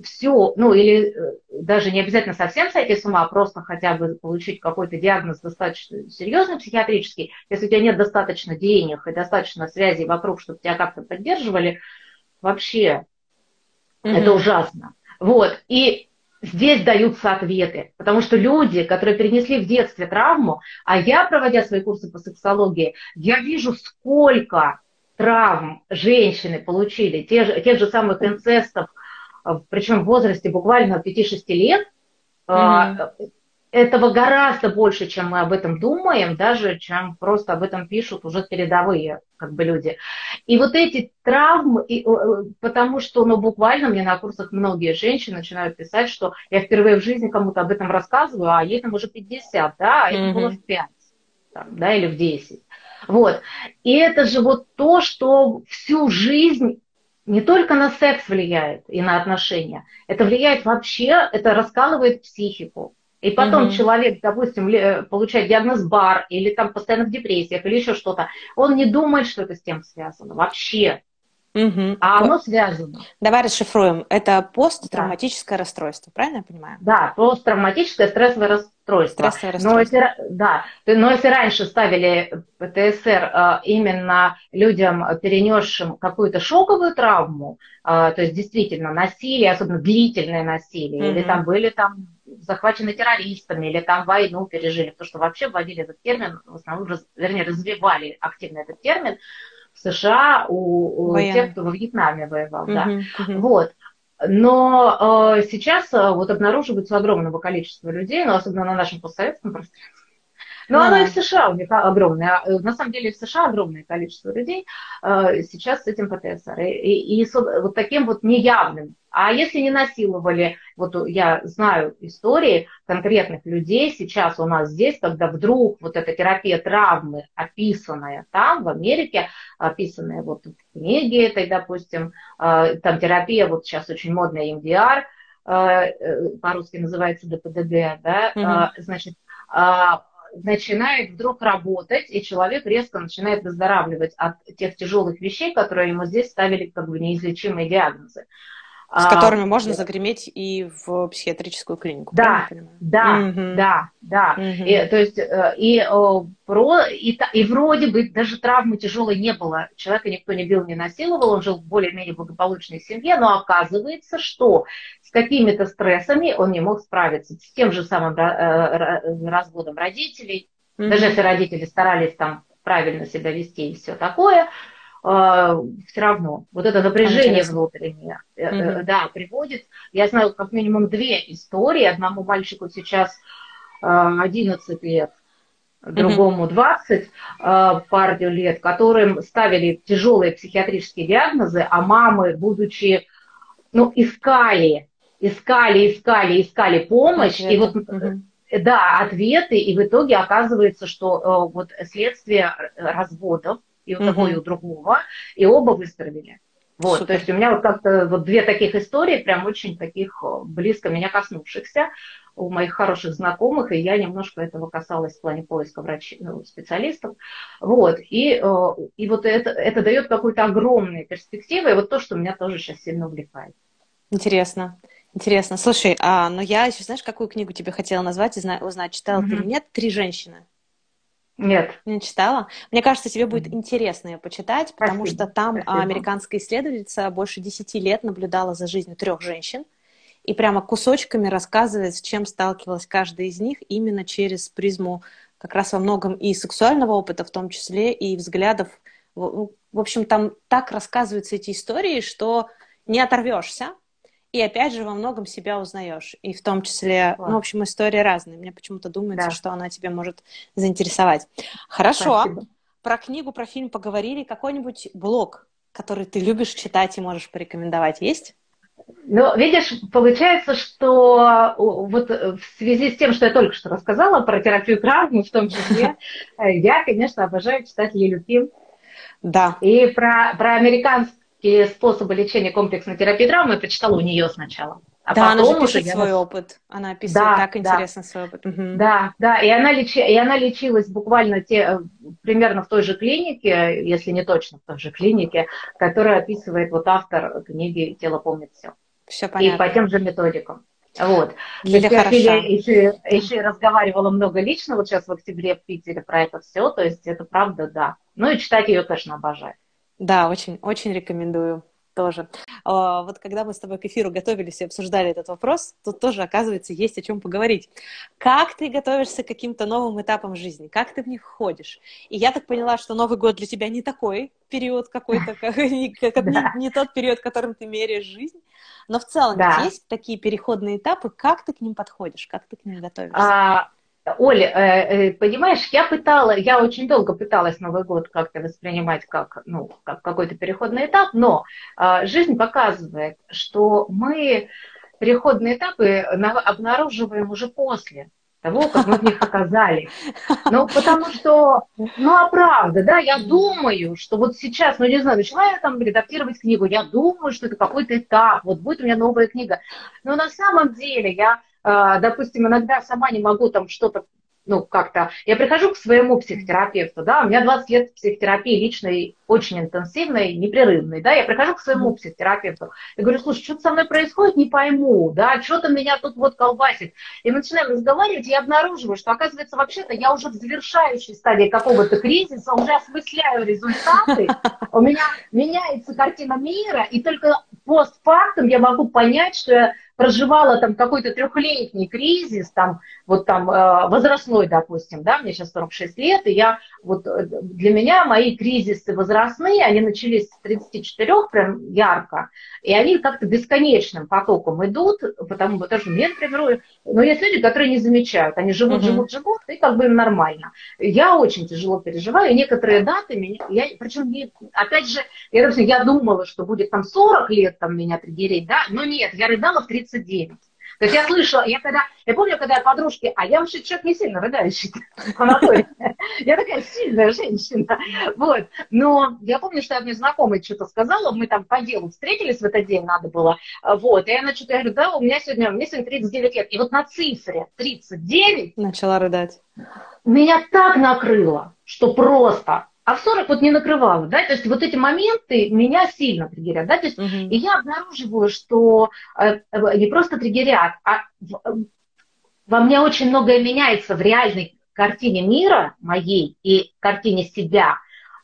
все, ну или э, даже не обязательно совсем сойти с ума, а просто хотя бы получить какой-то диагноз достаточно серьезный психиатрический, если у тебя нет достаточно денег и достаточно связей вокруг, чтобы тебя как-то поддерживали, вообще mm-hmm. это ужасно. Вот, и здесь даются ответы, потому что люди, которые перенесли в детстве травму, а я, проводя свои курсы по сексологии, я вижу, сколько травм женщины получили, тех, тех же самых инцестов, причем в возрасте буквально 5-6 лет, mm-hmm. Этого гораздо больше, чем мы об этом думаем, даже чем просто об этом пишут уже передовые как бы люди. И вот эти травмы, и, потому что, ну, буквально мне на курсах многие женщины начинают писать, что я впервые в жизни кому-то об этом рассказываю, а ей там уже 50, да, а это mm-hmm. было в 5, там, да, или в 10. Вот. И это же вот то, что всю жизнь не только на секс влияет и на отношения, это влияет вообще, это раскалывает психику. И потом угу. человек, допустим, получает диагноз БАР или там постоянно в депрессиях или еще что-то, он не думает, что это с тем связано вообще. Угу. А оно связано. Давай расшифруем. Это посттравматическое да. расстройство, правильно я понимаю? Да, посттравматическое стрессовое расстройство. Стрессовое расстройство. Но если, да, но если раньше ставили ПТСР э, именно людям, перенесшим какую-то шоковую травму, э, то есть действительно насилие, особенно длительное насилие, угу. или там были там захвачены террористами, или там войну пережили, потому что вообще вводили этот термин, в основном, раз, вернее, развивали активно этот термин, США у, у тех, кто во Вьетнаме воевал. Да. Вот. Но э, сейчас э, вот обнаруживается огромного количества людей, но особенно на нашем постсоветском пространстве, но да. оно и в США у них огромное. Э, на самом деле в США огромное количество людей э, сейчас с этим ПТСР. И, и, и вот таким вот неявным. А если не насиловали, вот я знаю истории конкретных людей сейчас у нас здесь, когда вдруг вот эта терапия травмы, описанная там, в Америке, описанная вот в книге этой, допустим, э, там терапия, вот сейчас очень модная EMDR, по-русски называется ДПДГ, да, угу. значит, начинает вдруг работать, и человек резко начинает выздоравливать от тех тяжелых вещей, которые ему здесь ставили как бы неизлечимые диагнозы. С которыми а, можно загреметь и в психиатрическую клинику. Да, да, угу. да, да. Угу. И, то есть э, и, про, и, и вроде бы даже травмы тяжелой не было. Человека никто не бил, не насиловал, он жил в более-менее благополучной семье, но оказывается, что с какими-то стрессами он не мог справиться. С тем же самым э, разводом родителей. Угу. Даже если родители старались там правильно себя вести и все такое, все равно вот это напряжение внутреннее, mm-hmm. да, приводит. Я знаю как минимум две истории. Одному мальчику сейчас 11 лет, другому 20 парню лет, которым ставили тяжелые психиатрические диагнозы, а мамы, будучи, ну, искали, искали, искали, искали помощь, okay. и вот mm-hmm. да, ответы, и в итоге оказывается, что вот следствие разводов, и у угу. того, и у другого, и оба выздоровели. Вот, Супер. то есть у меня вот как-то вот две таких истории, прям очень таких близко меня коснувшихся у моих хороших знакомых, и я немножко этого касалась в плане поиска врачей, ну, специалистов. Вот, и, и вот это, это дает какую-то огромную перспективу, и вот то, что меня тоже сейчас сильно увлекает. Интересно. Интересно. Слушай, а, но я еще, знаешь, какую книгу тебе хотела назвать и узнать, читала mm-hmm. ты или нет? «Три женщины». Нет. Не читала? Мне кажется, тебе будет интересно ее почитать, потому спасибо, что там спасибо. американская исследовательница больше десяти лет наблюдала за жизнью трех женщин и прямо кусочками рассказывает, с чем сталкивалась каждая из них именно через призму как раз во многом и сексуального опыта, в том числе и взглядов. В общем, там так рассказываются эти истории, что не оторвешься, и опять же во многом себя узнаешь. И в том числе, Класс. ну, в общем, истории разные. Мне почему-то думается, да. что она тебя может заинтересовать. Хорошо. Спасибо. Про книгу, про фильм поговорили. Какой-нибудь блог, который ты любишь читать и можешь порекомендовать, есть? Ну, видишь, получается, что вот в связи с тем, что я только что рассказала про терапию травмы, в том числе, я, конечно, обожаю читать Лилю Ким. Да. И про, про американскую способы лечения комплексной терапии травмы я прочитала у нее сначала. А да, она же пишет свой я... опыт. Она описывает да, так интересно свой опыт. Угу. Да, да, и она, лечи... и она лечилась буквально те... Э, примерно в той же клинике, если не точно в той же клинике, которая описывает вот автор книги «Тело помнит все». Все понятно. И по тем же методикам. Вот. Лиля я еще, еще разговаривала много лично, вот сейчас в октябре в Питере про это все, то есть это правда, да. Ну и читать ее, конечно, обожаю. Да, очень, очень рекомендую тоже. А, вот когда мы с тобой к эфиру готовились и обсуждали этот вопрос, тут тоже, оказывается, есть о чем поговорить. Как ты готовишься к каким-то новым этапам жизни? Как ты в них ходишь? И я так поняла, что Новый год для тебя не такой период какой-то, как, не, как, не, не тот период, которым ты меряешь жизнь. Но в целом да. есть такие переходные этапы. Как ты к ним подходишь? Как ты к ним готовишься? А, Оля, э, э, понимаешь, я пытала, я очень долго пыталась Новый год как-то воспринимать как, ну, как какой-то переходный этап, но э, жизнь показывает, что мы переходные этапы обнаруживаем уже после того, как мы в них оказались. Ну, потому что, ну, а правда, да, я думаю, что вот сейчас, ну, не знаю, начала я там редактировать книгу, я думаю, что это какой-то этап, вот будет у меня новая книга. Но на самом деле я а, допустим, иногда сама не могу там что-то ну, как-то, я прихожу к своему психотерапевту, да, у меня 20 лет психотерапии личной, очень интенсивной, непрерывной, да, я прихожу к своему психотерапевту и говорю, слушай, что-то со мной происходит, не пойму, да, что-то меня тут вот колбасит. И мы начинаем разговаривать, и я обнаруживаю, что, оказывается, вообще-то я уже в завершающей стадии какого-то кризиса, уже осмысляю результаты, у меня меняется картина мира, и только постфактум я могу понять, что я проживала там какой-то трехлетний кризис, там, вот там э, возрастной, допустим, да, мне сейчас 46 лет, и я, вот э, для меня мои кризисы возрастные, они начались с 34 прям ярко, и они как-то бесконечным потоком идут, потому, что мне, например, но есть люди, которые не замечают, они живут, uh-huh. живут, живут, и как бы им нормально. Я очень тяжело переживаю, и некоторые даты, меня, я, причем, опять же, я, допустим, я думала, что будет там 40 лет там меня триггерить, да, но нет, я рыдала в 39. То есть я слышала, я когда, я помню, когда я подружки, а я вообще человек не сильно рыдающий, я такая сильная женщина, вот, но я помню, что я мне знакомой что-то сказала, мы там по делу встретились в этот день, надо было, вот, и она что-то, я говорю, да, у меня сегодня, меня сегодня 39 лет, и вот на цифре 39 начала рыдать. Меня так накрыло, что просто а в 40 вот не накрывало, да, то есть вот эти моменты меня сильно триггерят, да, то есть uh-huh. и я обнаруживаю, что э, э, не просто триггерят, а в, э, во мне очень многое меняется в реальной картине мира моей и картине себя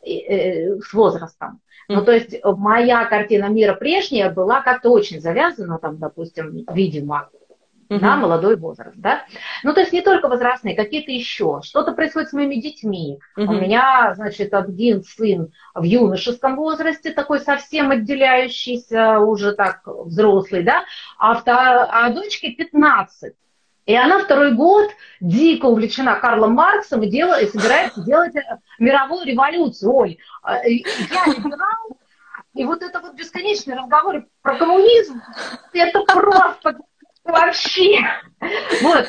э, э, с возрастом. Uh-huh. Ну, то есть моя картина мира прежняя была как-то очень завязана, там, допустим, видимо, угу. на молодой возраст, да. Ну, то есть не только возрастные, какие-то еще. Что-то происходит с моими детьми. Угу. У меня, значит, один сын в юношеском возрасте, такой совсем отделяющийся, уже так взрослый, да, а, втор... а дочке 15. И она второй год дико увлечена Карлом Марксом и, делает, и собирается делать э, мировую революцию. Ой, э, я либерал, и вот это вот бесконечные разговоры про коммунизм, это просто Вообще. Вот.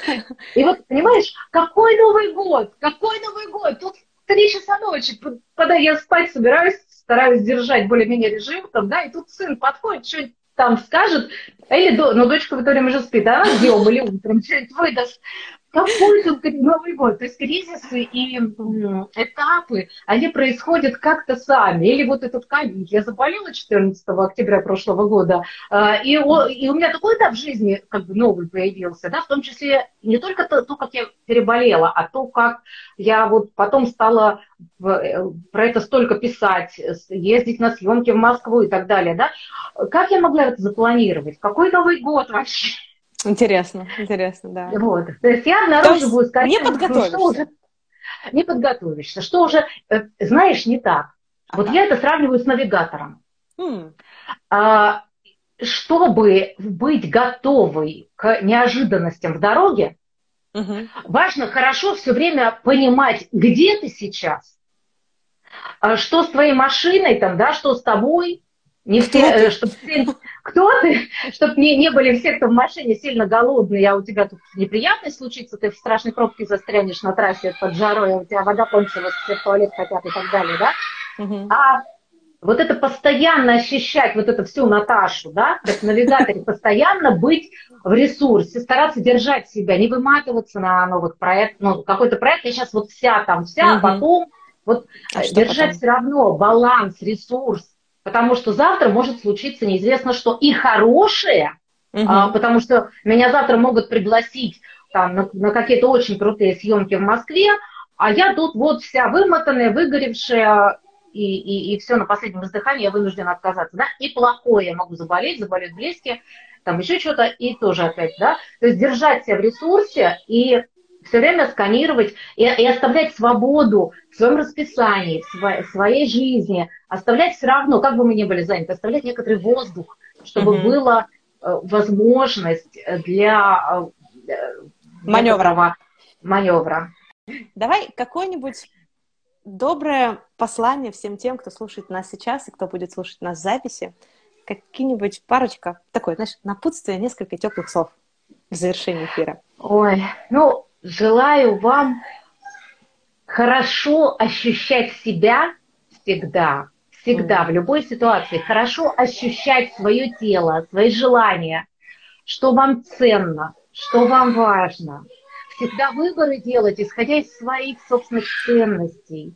И вот, понимаешь, какой Новый год? Какой Новый год? Тут три часа ночи, когда я спать собираюсь, стараюсь держать более-менее режим, там, да, и тут сын подходит, что-нибудь там скажет, или, ну, дочка в это время уже спит, а днем или утром что-нибудь выдаст. Какой тут Новый год? То есть кризисы и этапы, они происходят как-то сами. Или вот этот ковид. Я заболела 14 октября прошлого года, а, и, и у меня такой этап в жизни как бы новый появился, да, в том числе не только то, то, как я переболела, а то, как я вот потом стала э, про это столько писать, ездить на съемки в Москву и так далее, да. Как я могла это запланировать? Какой Новый год вообще? Интересно, интересно, да. Вот. То есть я обнаруживаю, скорее, не подготовишься. Что уже, не подготовишься, что уже, знаешь, не так. Ага. Вот я это сравниваю с навигатором. Хм. А, чтобы быть готовой к неожиданностям в дороге, угу. важно хорошо все время понимать, где ты сейчас, а что с твоей машиной, там, да, что с тобой, не все, э, чтобы все, кто ты, чтобы не, не были все, кто в машине сильно голодные, а у тебя тут неприятность случится, ты в страшной пробке застрянешь на трассе под жарой, а у тебя вода кончилась, все в туалет хотят и так далее, да? Угу. А вот это постоянно ощущать вот это всю Наташу, да, как в навигаторе, постоянно быть в ресурсе, стараться держать себя, не выматываться на новых проектах, ну, какой-то проект, я сейчас вот вся там, вся, угу. а потом вот а держать потом? все равно баланс, ресурс, потому что завтра может случиться неизвестно что. И хорошее, угу. а, потому что меня завтра могут пригласить там на, на какие-то очень крутые съемки в Москве, а я тут вот вся вымотанная, выгоревшая, и, и, и все на последнем издыхании я вынуждена отказаться, да, и плохое, я могу заболеть, заболеть близкие, там еще что-то, и тоже опять, да, то есть держать себя в ресурсе и все время сканировать и, и оставлять свободу в своем расписании, в своей, в своей жизни, оставлять все равно, как бы мы ни были заняты, оставлять некоторый воздух, чтобы mm-hmm. была э, возможность для э, маневра. маневра. Давай какой-нибудь доброе послание всем тем, кто слушает нас сейчас и кто будет слушать нас в записи. Какие-нибудь парочка, такое, знаешь, напутствие, несколько теплых слов в завершении эфира. Ой, ну, желаю вам хорошо ощущать себя всегда, всегда, в любой ситуации, хорошо ощущать свое тело, свои желания, что вам ценно, что вам важно, всегда выборы делать, исходя из своих собственных ценностей.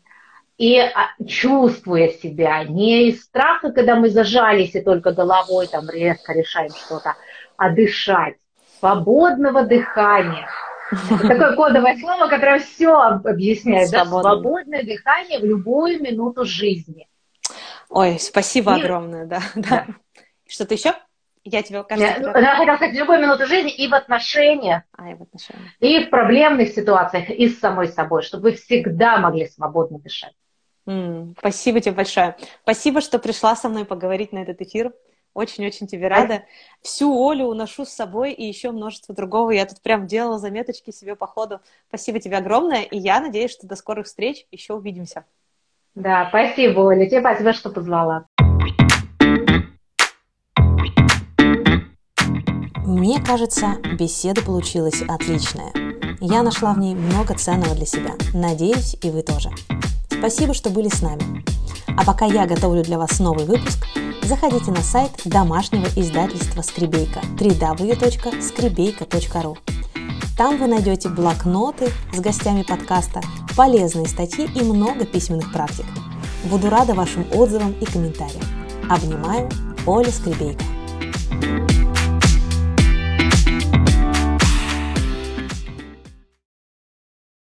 И а, чувствуя себя, не из страха, когда мы зажались и только головой там резко решаем что-то, а дышать, свободного дыхания. Это такое кодовое слово, которое все объясняет. Да? Свободное дыхание в любую минуту жизни. Ой, спасибо и... огромное, да. да. да. Что-то еще? Я тебе кажется... Я, я хотела сказать, в любой минуты жизни и в отношениях, а, и в отношениях, и в проблемных ситуациях, и с самой собой, чтобы вы всегда могли свободно дышать. Mm, спасибо тебе большое. Спасибо, что пришла со мной поговорить на этот эфир. Очень-очень тебе рада. Всю Олю уношу с собой и еще множество другого. Я тут прям делала заметочки себе по ходу. Спасибо тебе огромное. И я надеюсь, что до скорых встреч. Еще увидимся. Да, спасибо, Оля. Тебе спасибо, что позвала. Мне кажется, беседа получилась отличная. Я нашла в ней много ценного для себя. Надеюсь, и вы тоже. Спасибо, что были с нами. А пока я готовлю для вас новый выпуск, заходите на сайт домашнего издательства «Скребейка» www.скребейка.ру. Там вы найдете блокноты с гостями подкаста, полезные статьи и много письменных практик. Буду рада вашим отзывам и комментариям. Обнимаю, Оля Скребейка. thank you